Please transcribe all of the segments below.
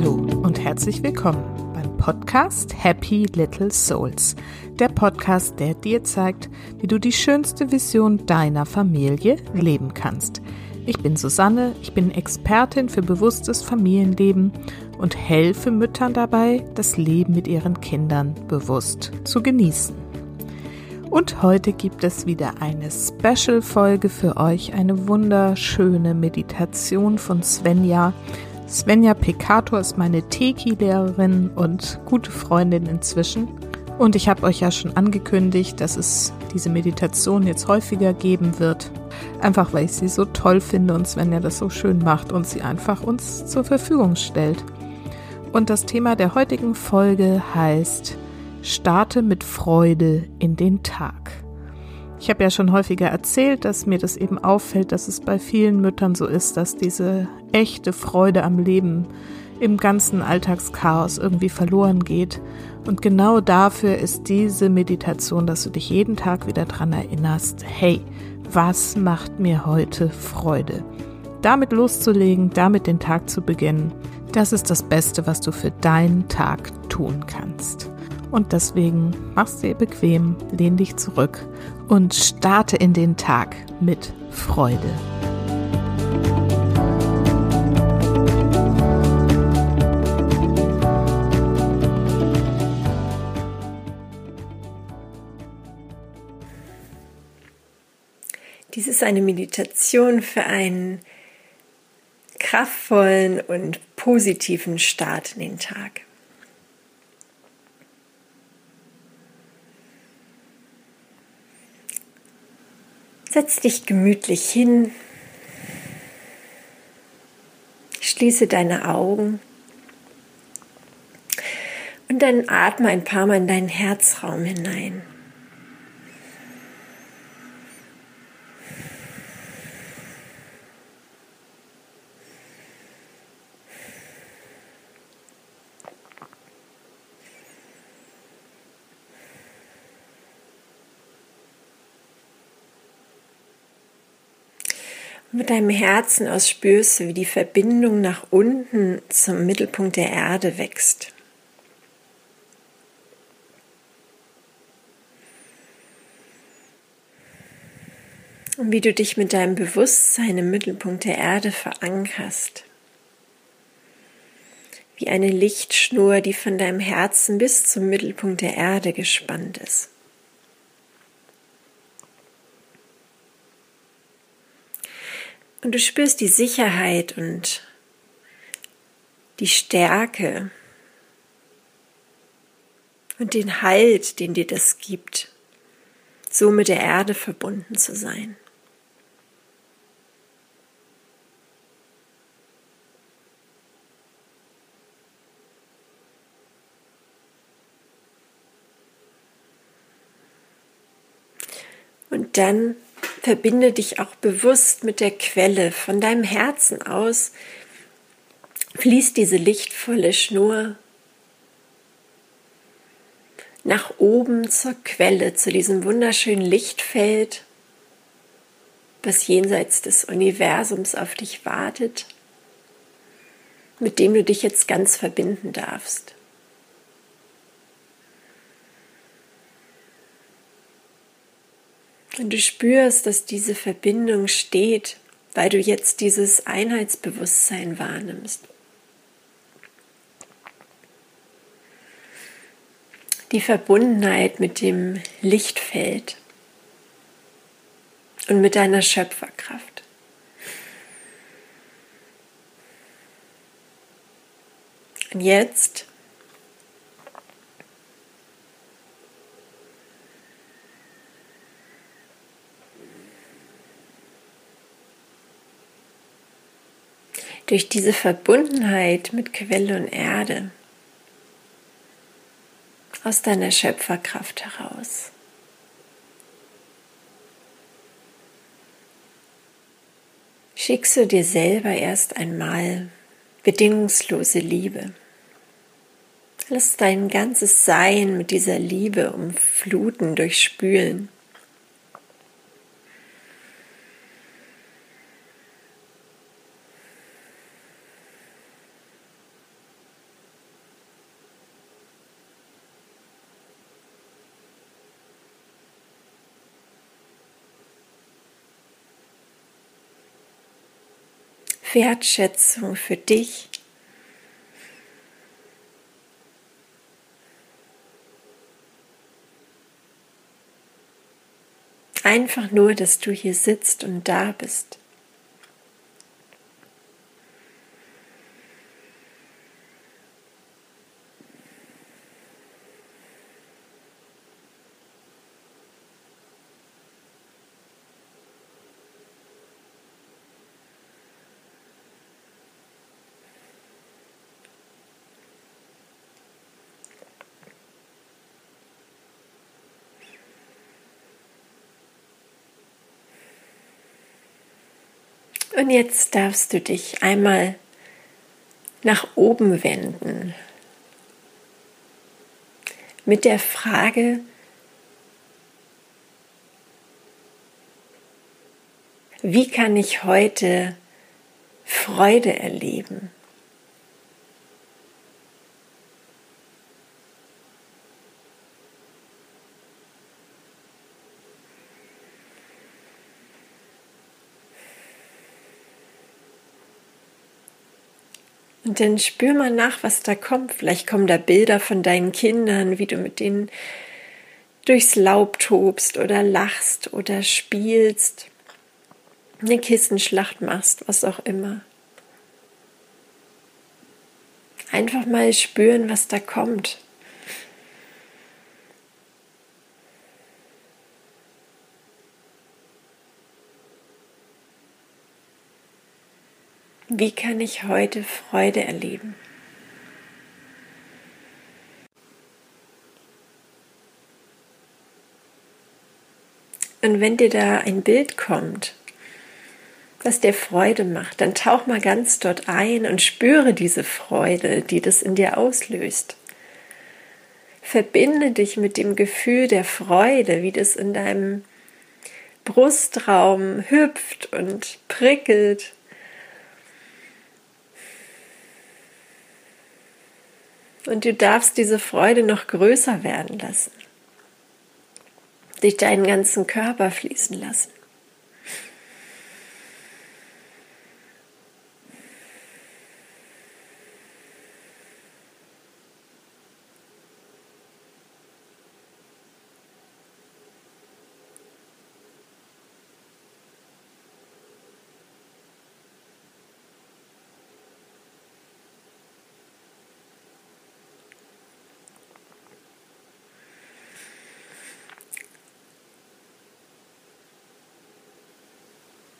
Hallo und herzlich willkommen beim Podcast Happy Little Souls. Der Podcast, der dir zeigt, wie du die schönste Vision deiner Familie leben kannst. Ich bin Susanne, ich bin Expertin für bewusstes Familienleben und helfe Müttern dabei, das Leben mit ihren Kindern bewusst zu genießen. Und heute gibt es wieder eine Special-Folge für euch, eine wunderschöne Meditation von Svenja. Svenja Pekator ist meine Teki-Lehrerin und gute Freundin inzwischen. Und ich habe euch ja schon angekündigt, dass es diese Meditation jetzt häufiger geben wird. Einfach weil ich sie so toll finde und Svenja das so schön macht und sie einfach uns zur Verfügung stellt. Und das Thema der heutigen Folge heißt Starte mit Freude in den Tag. Ich habe ja schon häufiger erzählt, dass mir das eben auffällt, dass es bei vielen Müttern so ist, dass diese echte Freude am Leben im ganzen Alltagschaos irgendwie verloren geht. Und genau dafür ist diese Meditation, dass du dich jeden Tag wieder dran erinnerst, hey, was macht mir heute Freude? Damit loszulegen, damit den Tag zu beginnen, das ist das Beste, was du für deinen Tag tun kannst. Und deswegen mach's dir bequem, lehn dich zurück und starte in den Tag mit Freude. Dies ist eine Meditation für einen kraftvollen und positiven Start in den Tag. Setz dich gemütlich hin, schließe deine Augen und dann atme ein paar Mal in deinen Herzraum hinein. Deinem Herzen aus spürst du, wie die Verbindung nach unten zum Mittelpunkt der Erde wächst. Und wie du dich mit deinem Bewusstsein im Mittelpunkt der Erde verankerst. Wie eine Lichtschnur, die von deinem Herzen bis zum Mittelpunkt der Erde gespannt ist. Und du spürst die Sicherheit und die Stärke und den Halt, den dir das gibt, so mit der Erde verbunden zu sein. Und dann Verbinde dich auch bewusst mit der Quelle. Von deinem Herzen aus fließt diese lichtvolle Schnur nach oben zur Quelle, zu diesem wunderschönen Lichtfeld, was jenseits des Universums auf dich wartet, mit dem du dich jetzt ganz verbinden darfst. Und du spürst, dass diese Verbindung steht, weil du jetzt dieses Einheitsbewusstsein wahrnimmst. Die Verbundenheit mit dem Lichtfeld und mit deiner Schöpferkraft. Und jetzt durch diese Verbundenheit mit Quelle und Erde aus deiner Schöpferkraft heraus. Schickst du dir selber erst einmal bedingungslose Liebe. Lass dein ganzes Sein mit dieser Liebe umfluten, durchspülen. Wertschätzung für dich. Einfach nur, dass du hier sitzt und da bist. Und jetzt darfst du dich einmal nach oben wenden mit der Frage, wie kann ich heute Freude erleben? Dann spür mal nach, was da kommt. Vielleicht kommen da Bilder von deinen Kindern, wie du mit denen durchs Laub tobst oder lachst oder spielst, eine Kissenschlacht machst, was auch immer. Einfach mal spüren, was da kommt. Wie kann ich heute Freude erleben? Und wenn dir da ein Bild kommt, was dir Freude macht, dann tauch mal ganz dort ein und spüre diese Freude, die das in dir auslöst. Verbinde dich mit dem Gefühl der Freude, wie das in deinem Brustraum hüpft und prickelt Und du darfst diese Freude noch größer werden lassen. Durch deinen ganzen Körper fließen lassen.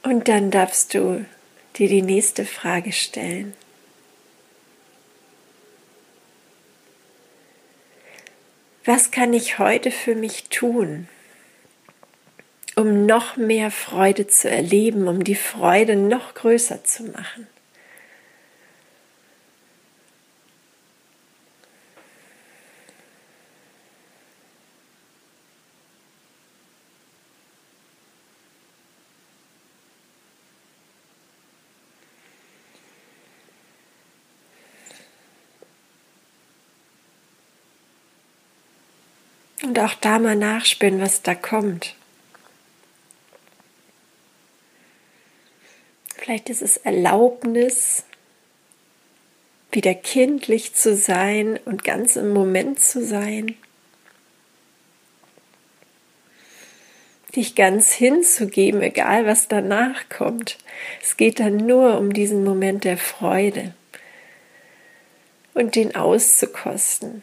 Und dann darfst du dir die nächste Frage stellen. Was kann ich heute für mich tun, um noch mehr Freude zu erleben, um die Freude noch größer zu machen? Und auch da mal nachspüren, was da kommt. Vielleicht ist es Erlaubnis, wieder kindlich zu sein und ganz im Moment zu sein. Dich ganz hinzugeben, egal was danach kommt. Es geht dann nur um diesen Moment der Freude und den auszukosten.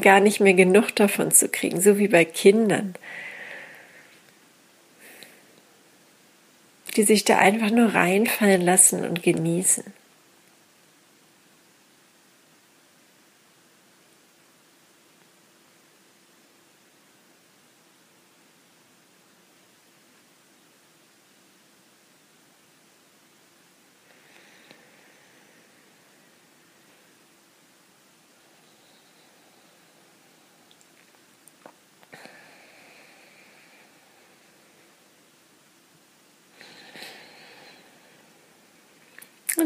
Gar nicht mehr genug davon zu kriegen, so wie bei Kindern, die sich da einfach nur reinfallen lassen und genießen.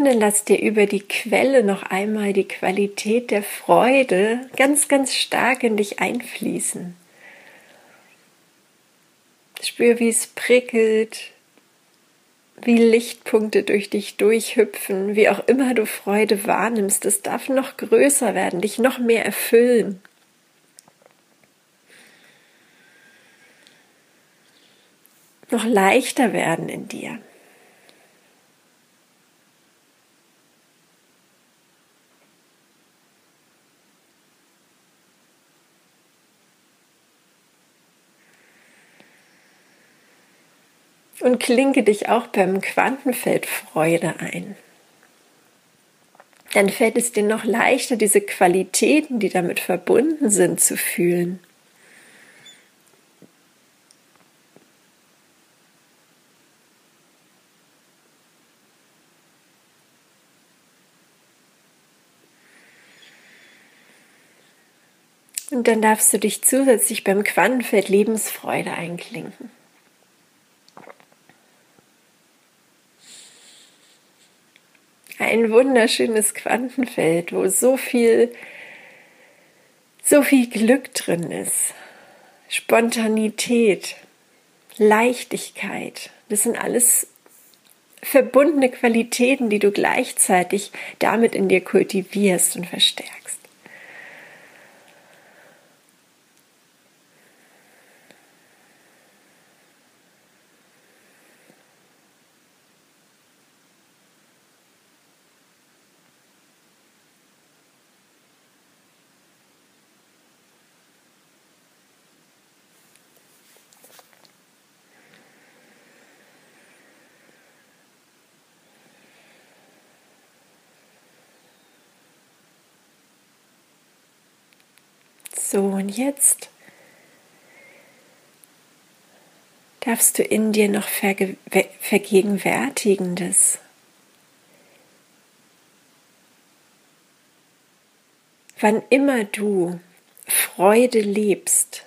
Und lass dir über die Quelle noch einmal die Qualität der Freude ganz, ganz stark in dich einfließen. Spür, wie es prickelt, wie Lichtpunkte durch dich durchhüpfen, wie auch immer du Freude wahrnimmst, es darf noch größer werden, dich noch mehr erfüllen. Noch leichter werden in dir. Und klinke dich auch beim Quantenfeld Freude ein. Dann fällt es dir noch leichter, diese Qualitäten, die damit verbunden sind, zu fühlen. Und dann darfst du dich zusätzlich beim Quantenfeld Lebensfreude einklinken. Ein wunderschönes Quantenfeld, wo so viel, so viel Glück drin ist. Spontanität, Leichtigkeit. Das sind alles verbundene Qualitäten, die du gleichzeitig damit in dir kultivierst und verstärkst. So, und jetzt darfst du in dir noch Vergegenwärtigendes. Wann immer du Freude lebst,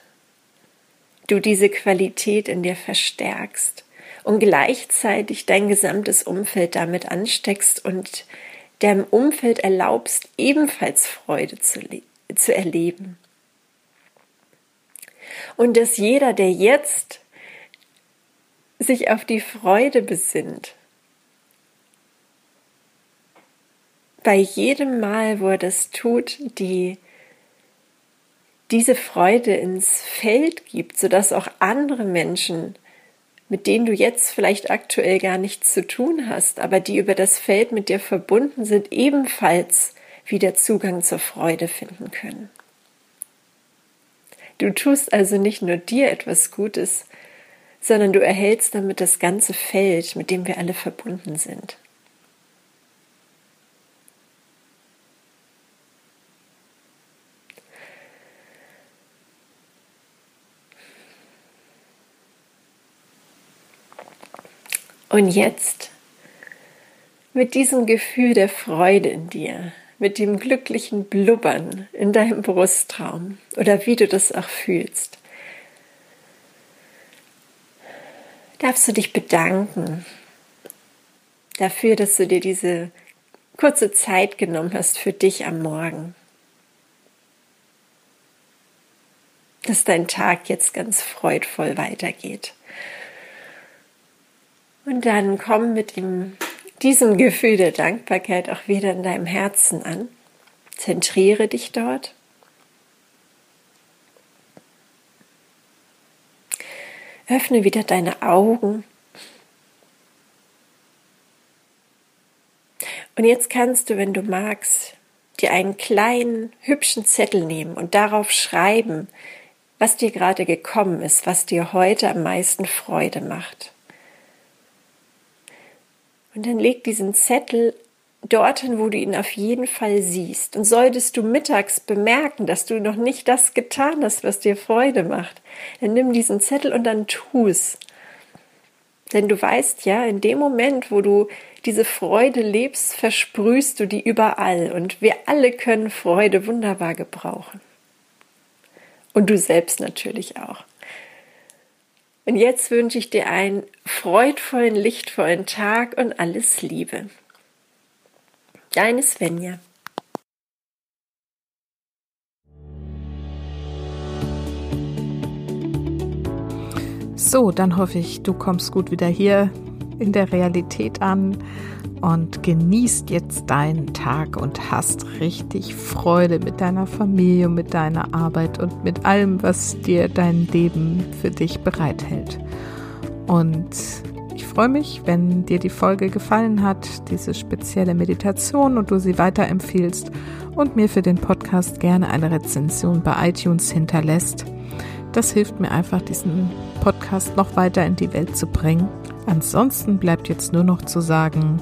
du diese Qualität in dir verstärkst und gleichzeitig dein gesamtes Umfeld damit ansteckst und deinem Umfeld erlaubst, ebenfalls Freude zu, zu erleben und dass jeder, der jetzt sich auf die Freude besinnt, bei jedem Mal, wo er das tut, die diese Freude ins Feld gibt, sodass auch andere Menschen, mit denen du jetzt vielleicht aktuell gar nichts zu tun hast, aber die über das Feld mit dir verbunden sind, ebenfalls wieder Zugang zur Freude finden können. Du tust also nicht nur dir etwas Gutes, sondern du erhältst damit das ganze Feld, mit dem wir alle verbunden sind. Und jetzt mit diesem Gefühl der Freude in dir, mit dem glücklichen Blubbern in deinem Brustraum oder wie du das auch fühlst, darfst du dich bedanken dafür, dass du dir diese kurze Zeit genommen hast für dich am Morgen. Dass dein Tag jetzt ganz freudvoll weitergeht. Und dann komm mit dem diesem Gefühl der Dankbarkeit auch wieder in deinem Herzen an. Zentriere dich dort. Öffne wieder deine Augen. Und jetzt kannst du, wenn du magst, dir einen kleinen, hübschen Zettel nehmen und darauf schreiben, was dir gerade gekommen ist, was dir heute am meisten Freude macht. Und dann leg diesen Zettel dorthin, wo du ihn auf jeden Fall siehst. Und solltest du mittags bemerken, dass du noch nicht das getan hast, was dir Freude macht, dann nimm diesen Zettel und dann tu's. Denn du weißt ja, in dem Moment, wo du diese Freude lebst, versprühst du die überall. Und wir alle können Freude wunderbar gebrauchen. Und du selbst natürlich auch. Und jetzt wünsche ich dir einen freudvollen, lichtvollen Tag und alles Liebe. Deine Svenja. So, dann hoffe ich, du kommst gut wieder hier in der Realität an und genießt jetzt deinen Tag und hast richtig Freude mit deiner Familie, mit deiner Arbeit und mit allem, was dir dein Leben für dich bereithält. Und ich freue mich, wenn dir die Folge gefallen hat, diese spezielle Meditation und du sie weiterempfiehlst und mir für den Podcast gerne eine Rezension bei iTunes hinterlässt. Das hilft mir einfach, diesen Podcast noch weiter in die Welt zu bringen. Ansonsten bleibt jetzt nur noch zu sagen,